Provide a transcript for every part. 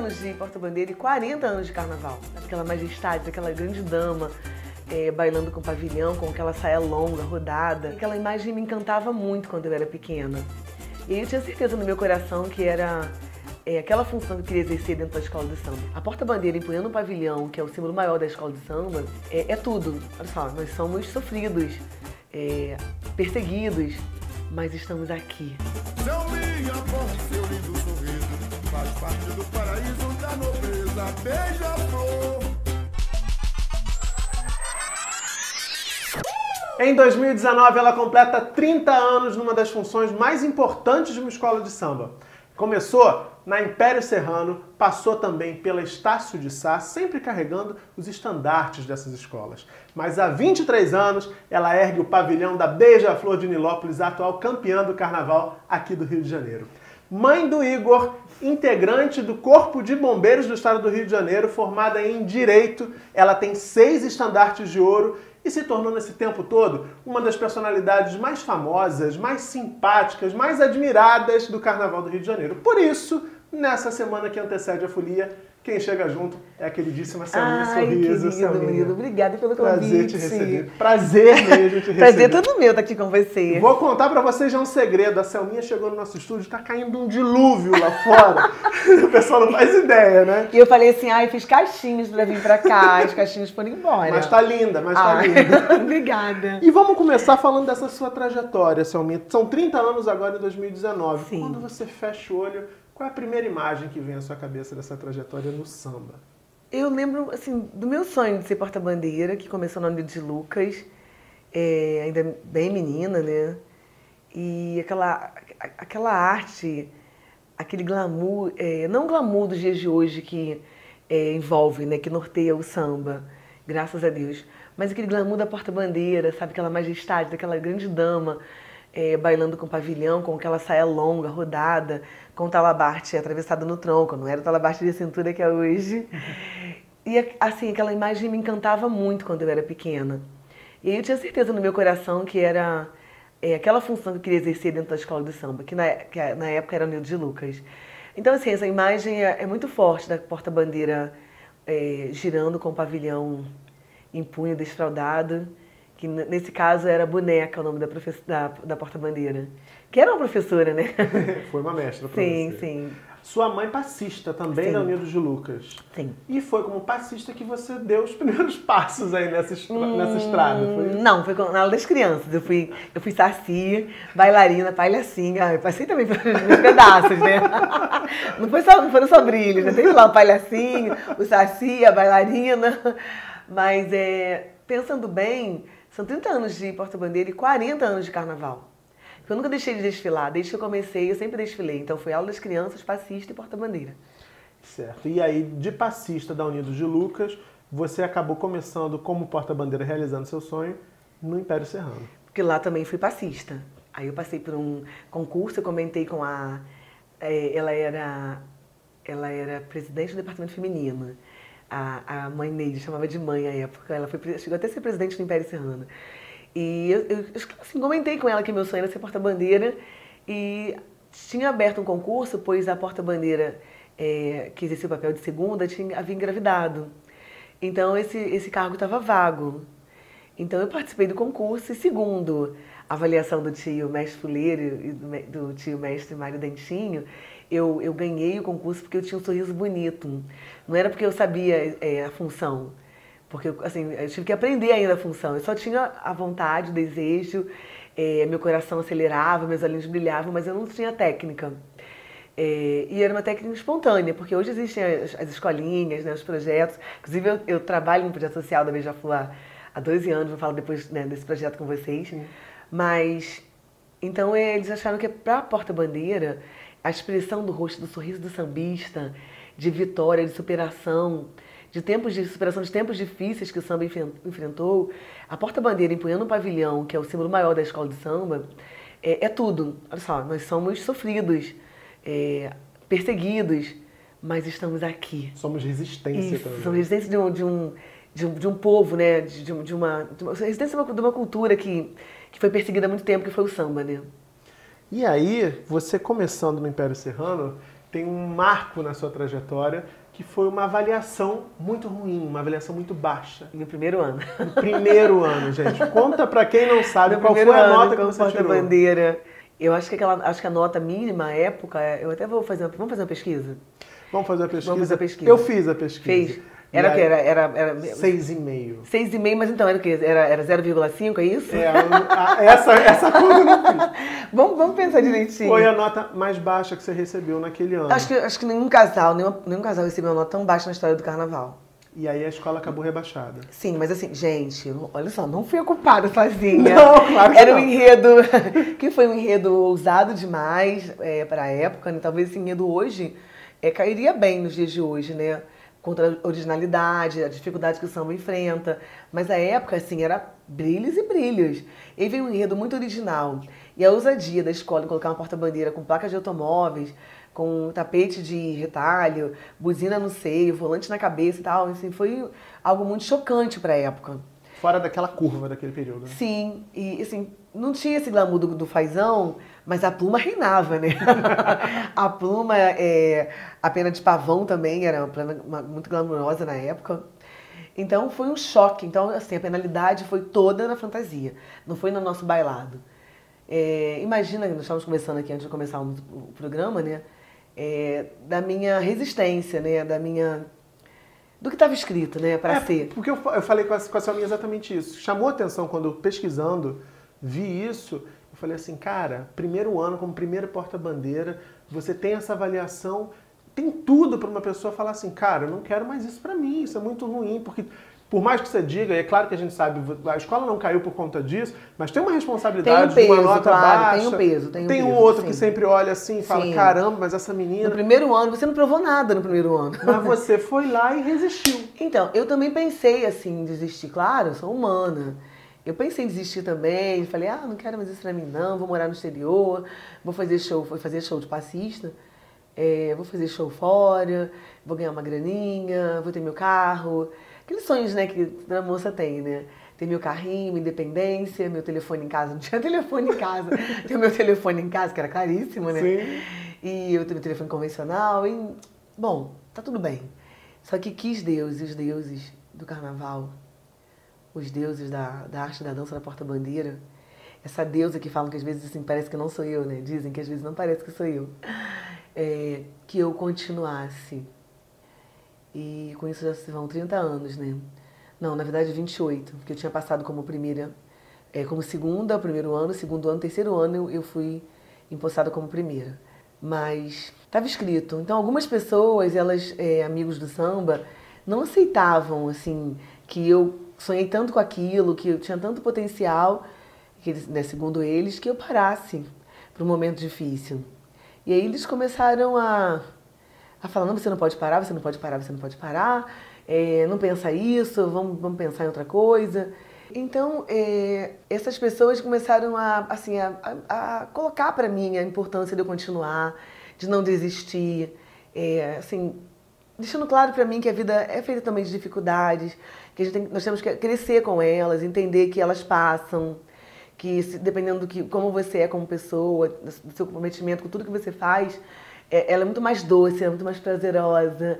anos de porta-bandeira e 40 anos de carnaval. Aquela majestade, aquela grande dama é, bailando com pavilhão, com aquela saia longa, rodada. Aquela imagem me encantava muito quando eu era pequena. E eu tinha certeza no meu coração que era é, aquela função que eu queria exercer dentro da escola de samba. A porta-bandeira empunhando o pavilhão, que é o símbolo maior da escola de samba, é, é tudo. Olha só, nós somos sofridos, é, perseguidos, mas estamos aqui. Seu minha porta, seu lindo sorriso, faz parte do nobreza, beija-flor. Em 2019, ela completa 30 anos numa das funções mais importantes de uma escola de samba. Começou na Império Serrano, passou também pela Estácio de Sá, sempre carregando os estandartes dessas escolas. Mas há 23 anos, ela ergue o pavilhão da Beija-Flor de Nilópolis, atual campeã do carnaval aqui do Rio de Janeiro. Mãe do Igor, integrante do Corpo de Bombeiros do Estado do Rio de Janeiro, formada em Direito, ela tem seis estandartes de ouro e se tornou nesse tempo todo uma das personalidades mais famosas, mais simpáticas, mais admiradas do Carnaval do Rio de Janeiro. Por isso, nessa semana que antecede a folia, quem chega junto é a queridíssima Selminha Ai, Sorriso. Querido, querido. Obrigada pelo convite. Prazer te receber. Prazer mesmo te receber. Prazer todo meu estar aqui com você. Vou contar pra vocês já um segredo. A Selminha chegou no nosso estúdio, tá caindo um dilúvio lá fora. o pessoal não faz ideia, né? E eu falei assim, ai, fiz caixinhos pra vir pra cá. As caixinhas foram embora. Mas tá linda, mas tá linda. Obrigada. E vamos começar falando dessa sua trajetória, Selminha. São 30 anos agora em 2019. Sim. Quando você fecha o olho qual é a primeira imagem que vem à sua cabeça dessa trajetória no samba? Eu lembro, assim, do meu sonho de ser porta-bandeira, que começou no nome de Lucas, é, ainda bem menina, né? E aquela, aquela arte, aquele glamour, é, não glamour dos dias de hoje que é, envolve, né, que norteia o samba, graças a Deus, mas aquele glamour da porta-bandeira, sabe? Aquela majestade daquela grande dama, é, bailando com pavilhão, com aquela saia longa, rodada, com o talabarte atravessado no tronco, não era o talabarte de cintura que é hoje. E assim, aquela imagem me encantava muito quando eu era pequena. E eu tinha certeza no meu coração que era é, aquela função que eu queria exercer dentro da escola de samba, que na, que na época era o Nildo de Lucas. Então, assim, essa imagem é, é muito forte da porta-bandeira é, girando com o pavilhão em punho desfraldado que nesse caso era Boneca, o nome da, da, da porta-bandeira. Que era uma professora, né? foi uma mestra Sim, você. sim. Sua mãe passista também sim. da Unidos de Lucas. Sim. E foi como passista que você deu os primeiros passos aí nessa, estra hum, nessa estrada, foi? Não, foi na aula das crianças. Eu fui, eu fui saci, bailarina, palhacinha. Eu passei também pelos pedaços, né? Não, foi só, não foram só brilhos, né? Teve lá o palhacinho, o saci, a bailarina. Mas é, pensando bem, são 30 anos de porta-bandeira e 40 anos de carnaval. Eu nunca deixei de desfilar. Desde que eu comecei, eu sempre desfilei. Então foi aula das crianças, passista e porta-bandeira. Certo. E aí, de passista da Unidos de Lucas, você acabou começando como porta-bandeira, realizando seu sonho no Império Serrano. Porque lá também fui passista. Aí eu passei por um concurso, eu comentei com a... É, ela era ela era presidente do departamento feminino a, a mãe Neide, chamava de mãe à época, ela foi, chegou até a ser presidente do Império Serrano. E eu, eu assim, comentei com ela que meu sonho era ser porta-bandeira e tinha aberto um concurso, pois a porta-bandeira é, que exercia o papel de segunda tinha, havia engravidado. Então esse, esse cargo estava vago. Então eu participei do concurso e segundo a avaliação do tio mestre Fuleiro e do, do tio mestre Mário Dentinho, eu, eu ganhei o concurso porque eu tinha um sorriso bonito. Não era porque eu sabia é, a função. Porque assim, eu tive que aprender ainda a função. Eu só tinha a vontade, o desejo, é, meu coração acelerava, meus olhinhos brilhavam, mas eu não tinha técnica. É, e era uma técnica espontânea, porque hoje existem as, as escolinhas, né, os projetos. Inclusive, eu, eu trabalho no projeto social da Beija-Flor há 12 anos, vou falar depois né, desse projeto com vocês. Sim. Mas, então, eles acharam que para a porta-bandeira a expressão do rosto, do sorriso do sambista, de vitória, de superação, de tempos de superação de tempos difíceis que o samba enfrentou, a porta-bandeira empunhando um pavilhão, que é o símbolo maior da escola de samba, é, é tudo. Olha só, nós somos sofridos, é, perseguidos, mas estamos aqui. Somos resistência Isso, também. Somos resistência de um, de um, de um, de um povo, né? De, de, uma, de uma resistência de uma, de uma cultura que, que foi perseguida há muito tempo, que foi o samba, né? E aí, você começando no Império Serrano, tem um marco na sua trajetória que foi uma avaliação muito ruim, uma avaliação muito baixa. No primeiro ano. No primeiro ano, gente. Conta para quem não sabe no qual foi a nota que você tirou. bandeira. Eu acho que aquela, acho que a nota mínima época, eu até vou fazer, vamos fazer uma pesquisa. Vamos fazer a pesquisa. Vamos fazer a pesquisa. Eu fiz a pesquisa. Fez. Era o que? Era, era, era... Seis e meio. Seis e meio, mas então era o quê? Era, era 0,5, é isso? É, a, essa, essa conta não fiz. vamos, vamos pensar direitinho. Foi a nota mais baixa que você recebeu naquele ano. Acho que, acho que nenhum casal, nenhum, nenhum casal recebeu uma nota tão baixa na história do carnaval. E aí a escola acabou rebaixada. Sim, mas assim, gente, olha só, não fui ocupada sozinha. Não, claro que Era não. um enredo que foi um enredo ousado demais é, para a época, né? Talvez esse enredo hoje é, cairia bem nos dias de hoje, né? Contra a originalidade, a dificuldade que o samba enfrenta. Mas a época, assim, era brilhos e brilhos. E veio um enredo muito original. E a ousadia da escola em colocar uma porta-bandeira com placas de automóveis, com tapete de retalho, buzina no seio, volante na cabeça e tal. Assim, foi algo muito chocante para a época. Fora daquela curva daquele período. Né? Sim, e assim, não tinha esse glamour do, do fazão, mas a pluma reinava, né? a pluma, é, a pena de pavão também era uma plena, uma, muito glamourosa na época. Então foi um choque. Então, assim, a penalidade foi toda na fantasia, não foi no nosso bailado. É, imagina, nós estávamos conversando aqui antes de começar o, o programa, né? É, da minha resistência, né? Da minha do que estava escrito, né, para é, ser. Porque eu, eu falei com a, com a Selminha exatamente isso. Chamou atenção quando pesquisando, vi isso, eu falei assim, cara, primeiro ano como primeiro porta-bandeira, você tem essa avaliação, tem tudo para uma pessoa falar assim, cara, eu não quero mais isso para mim, isso é muito ruim, porque por mais que você diga, e é claro que a gente sabe, a escola não caiu por conta disso, mas tem uma responsabilidade tem um peso, de uma nota claro, baixa. Tem um peso, tem um Tem um peso, outro sim. que sempre olha assim e fala, Sim. caramba, mas essa menina... No primeiro ano, você não provou nada no primeiro ano. Mas você foi lá e resistiu. Então, eu também pensei assim, desistir. Claro, eu sou humana. Eu pensei em desistir também. Falei, ah, não quero mais isso pra mim, não. Vou morar no exterior. Vou fazer show, vou fazer show de passista. é, vou fazer show fora. Vou ganhar uma graninha. Vou ter meu carro. Aqueles sonhos, né, que a moça tem, né? Ter meu carrinho, minha independência, meu telefone em casa. Não tinha telefone em casa. Ter meu telefone em casa, que era caríssimo, né? Sim. E eu tenho meu telefone convencional. E, bom, tá tudo bem. Só que quis Deus e os deuses do carnaval, os deuses da, da arte da dança da porta-bandeira, essa deusa que falam que às vezes assim, parece que não sou eu, né? Dizem que às vezes não parece que sou eu. É, que eu continuasse. E com isso já se vão 30 anos, né? Não, na verdade 28, porque eu tinha passado como primeira, é, como segunda, primeiro ano, segundo ano, terceiro ano eu, fui empossada como primeira. Mas estava escrito. Então algumas pessoas, elas, é, amigos do samba, não aceitavam assim que eu sonhei tanto com aquilo, que eu tinha tanto potencial, que né, segundo eles, que eu parasse para um momento difícil. E aí eles começaram a, a falar, não, você não pode parar, você não pode parar, você não pode parar, é, não pensa isso, vamos, vamos pensar em outra coisa. Então, é, essas pessoas começaram a, assim, a, a, a colocar para mim a importância de eu continuar, de não desistir, é, assim, deixando claro para mim que a vida é feita também de dificuldades, que a gente tem, nós temos que crescer com elas, entender que elas passam, que se, dependendo do que, como você é como pessoa, do seu comprometimento com tudo que você faz, é, ela é muito mais doce, é muito mais prazerosa.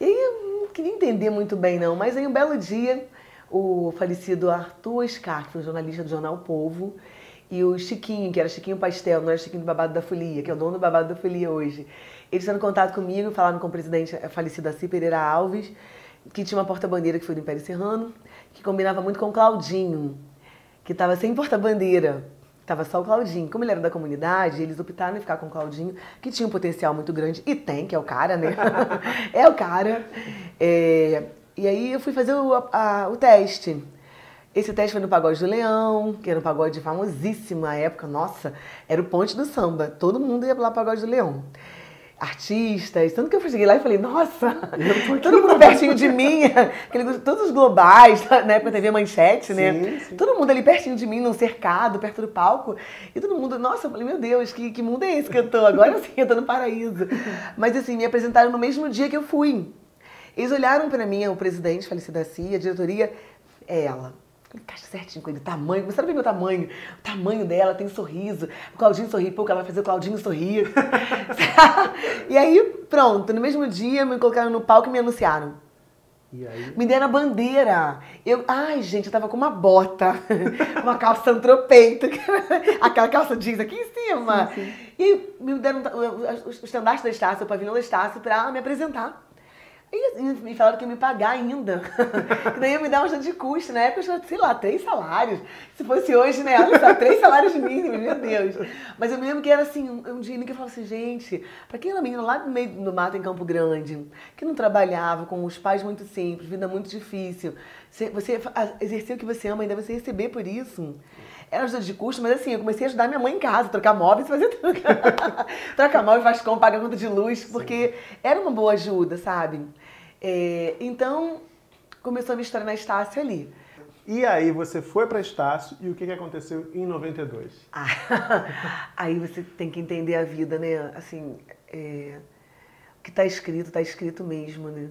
E aí eu não queria entender muito bem não, mas aí um belo dia o falecido Arthur Scar, que foi jornalista do jornal Povo, e o Chiquinho, que era Chiquinho Pastel, não era Chiquinho do Babado da Folia, que é o dono do Babado da Folia hoje. Eles fizeram contato comigo, falaram com o presidente eh, falecido Assi Pereira Alves, que tinha uma porta-bandeira que foi do Império Serrano, que combinava muito com o Claudinho, que estava sem porta-bandeira. Estava só o Claudinho. Como ele era da comunidade, eles optaram em ficar com o Claudinho, que tinha um potencial muito grande, e tem, que é o cara, né? é o cara. É, e aí eu fui fazer o, a- o teste. Esse teste foi no Pagode do Leão, que era um pagode famosíssimo na época. Nossa, era o ponte do samba. Todo mundo ia lá pro Pagode do Leão. Artistas, tanto que eu cheguei lá e falei, nossa, todo mundo pertinho de mim, aquele- todos os globais, na época TV Manchete, né? Sim, sim. Todo mundo ali pertinho de mim, num cercado, perto do palco. E todo mundo, nossa, eu falei, meu Deus, que, que mundo é esse que eu tô? Agora sim, eu tô no paraíso. Mas assim, me apresentaram no mesmo dia que eu fui. Eles olharam pra mim, o presidente, falecida CIA, a diretoria, é ela. Encaixa certinho com ele, tamanho, começaram a ver meu tamanho, o tamanho dela, tem sorriso, o Claudinho sorri pouco, ela vai fazer o Claudinho sorrir. e aí, pronto, no mesmo dia me colocaram no palco e me anunciaram. E aí? Me deram a bandeira. Eu, ai, gente, eu tava com uma bota, uma calça antropeito, aquela calça jeans aqui em cima. Sim, sim. E me deram os estandartes da Estácio, o pavilhão da Estácio, pra me apresentar. E me falaram que ia me pagar ainda. que daí ia me dar um de custo. Na época eu tinha, sei lá, três salários. Se fosse hoje, né? Olha só, três salários mínimos, meu Deus. Mas eu me lembro que era assim, um dia que eu falava assim, gente, pra quem era menina lá no meio do mato em Campo Grande, que não trabalhava, com os pais muito simples, vida muito difícil, você exercer o que você ama, ainda você receber por isso era ajuda de custo, mas assim, eu comecei a ajudar minha mãe em casa, trocar móveis, fazer tudo. trocar móveis, faz com, pagar conta de luz, porque Sim. era uma boa ajuda, sabe? É, então, começou a minha história na Estácio ali. E aí você foi para Estácio e o que, que aconteceu em 92? Ah, aí você tem que entender a vida, né? Assim, é, o que está escrito, está escrito mesmo, né?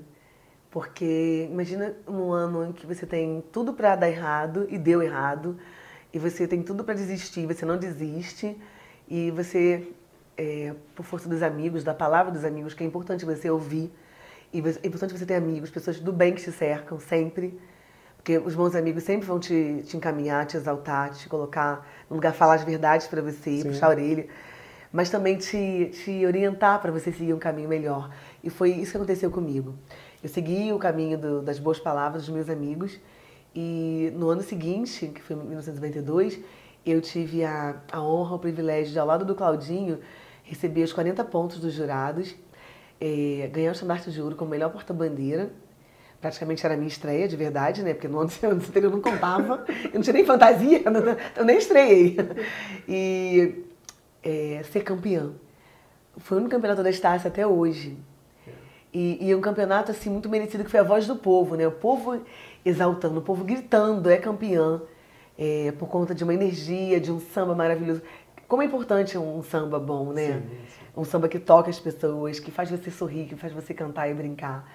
Porque imagina um ano em que você tem tudo para dar errado e deu errado, e você tem tudo para desistir, você não desiste, e você, é, por força dos amigos, da palavra dos amigos, que é importante você ouvir, e é importante você ter amigos, pessoas do bem que te cercam sempre, porque os bons amigos sempre vão te, te encaminhar, te exaltar, te colocar no lugar, falar as verdades para você, Sim. puxar a orelha, mas também te, te orientar para você seguir um caminho melhor. E foi isso que aconteceu comigo. Eu segui o caminho do, das boas palavras dos meus amigos e no ano seguinte, que foi em 1992, eu tive a, a honra, o privilégio de, ao lado do Claudinho, receber os 40 pontos dos jurados, é, ganhar o estandarte de ouro como melhor porta-bandeira. Praticamente era a minha estreia, de verdade, né? Porque no ano anterior eu não contava, eu não tinha nem fantasia, não, eu nem estreiei. E é, ser campeã. Foi único campeonato da Estácia até hoje. E, e um campeonato assim muito merecido que foi a voz do povo, né? O povo exaltando, o povo gritando, é campeã, é, por conta de uma energia, de um samba maravilhoso. Como é importante um samba bom, né? Sim, sim. Um samba que toca as pessoas, que faz você sorrir, que faz você cantar e brincar.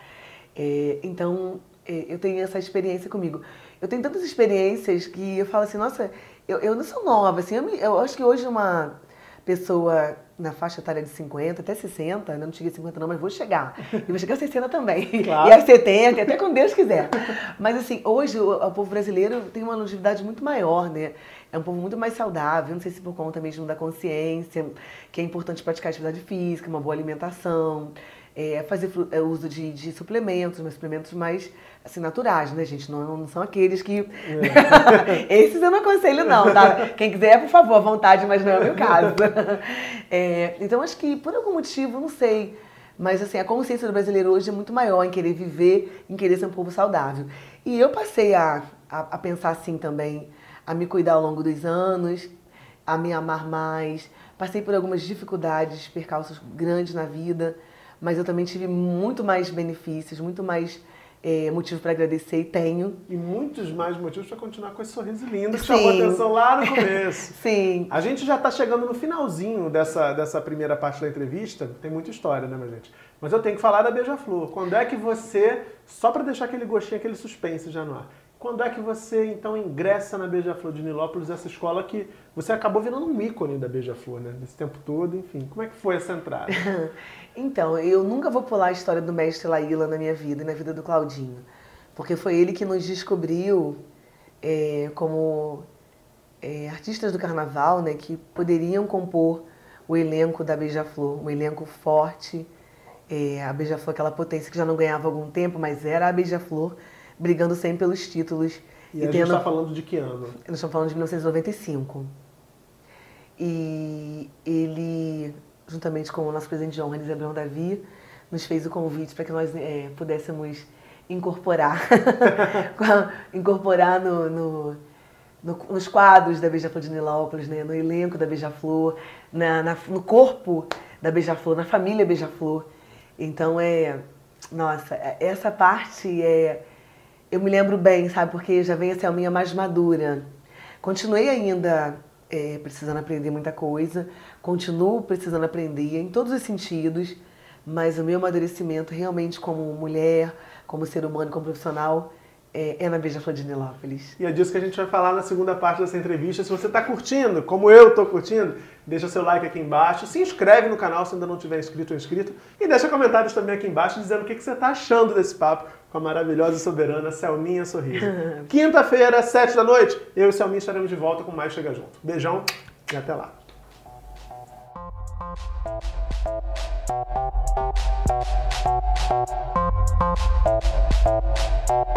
É, então, é, eu tenho essa experiência comigo. Eu tenho tantas experiências que eu falo assim, nossa, eu, eu não sou nova, assim, eu, me, eu acho que hoje uma pessoa na faixa etária de 50 até 60, ainda não cheguei a 50 não, mas vou chegar. E vou chegar a 60 também. Claro. E a 70, até quando Deus quiser. Mas assim, hoje o, o, povo brasileiro tem uma longevidade muito maior, né? É um povo muito mais saudável, não sei se por conta mesmo da consciência, que é importante praticar atividade física, uma boa alimentação, é, fazer é, uso de, de suplementos, mas suplementos mais assim, naturais, né, gente? Não, não são aqueles que. É. Esses eu não aconselho, não, tá? Quem quiser, por favor, à vontade, mas não é o meu caso. É, então, acho que por algum motivo, não sei. Mas assim, a consciência do brasileiro hoje é muito maior em querer viver, em querer ser um povo saudável. E eu passei a, a, a pensar assim também, a me cuidar ao longo dos anos, a me amar mais. Passei por algumas dificuldades, percalços grandes na vida, mas eu também tive muito mais benefícios, muito mais é, motivo para agradecer e tenho. E muitos mais motivos para continuar com esse sorriso lindo que Sim. chamou a atenção lá no começo. Sim. A gente já está chegando no finalzinho dessa, dessa primeira parte da entrevista. Tem muita história, né, minha gente? Mas eu tenho que falar da Beija-Flor. Quando é que você, só para deixar aquele gostinho, aquele suspense já no ar, quando é que você então ingressa na Beija-Flor de Nilópolis, essa escola que você acabou virando um ícone da Beija-Flor, né? Nesse tempo todo, enfim. Como é que foi essa entrada? então, eu nunca vou pular a história do mestre Laíla na minha vida e na vida do Claudinho. Porque foi ele que nos descobriu é, como é, artistas do carnaval, né? Que poderiam compor o elenco da Beija-Flor, um elenco forte. É, a Beija-Flor, aquela potência que já não ganhava algum tempo, mas era a Beija-Flor brigando sempre pelos títulos. E, e a tendo... gente está falando de que ano? Nós estamos falando de 1995. E ele, juntamente com o nosso presidente de honra, Eliseu Abrão Davi, nos fez o convite para que nós é, pudéssemos incorporar, incorporar no, no, no, nos quadros da Beija-Flor de Nilópolis, né, no elenco da Beija-Flor, na, na, no corpo da Beija-Flor, na família Beija-Flor. Então é, nossa, essa parte é eu me lembro bem, sabe? Porque já vem a minha mais madura. Continuei ainda é, precisando aprender muita coisa, continuo precisando aprender em todos os sentidos, mas o meu amadurecimento realmente como mulher, como ser humano, como profissional, é, é na Beija-Flor de Nilópolis. E é disso que a gente vai falar na segunda parte dessa entrevista. Se você está curtindo, como eu estou curtindo, deixa seu like aqui embaixo, se inscreve no canal se ainda não tiver inscrito ou inscrito e deixa comentários também aqui embaixo dizendo o que, que você está achando desse papo com a maravilhosa e soberana Selminha Sorriso. Quinta-feira, sete da noite, eu e Selminha estaremos de volta com mais Chega Junto. Beijão e até lá. Thank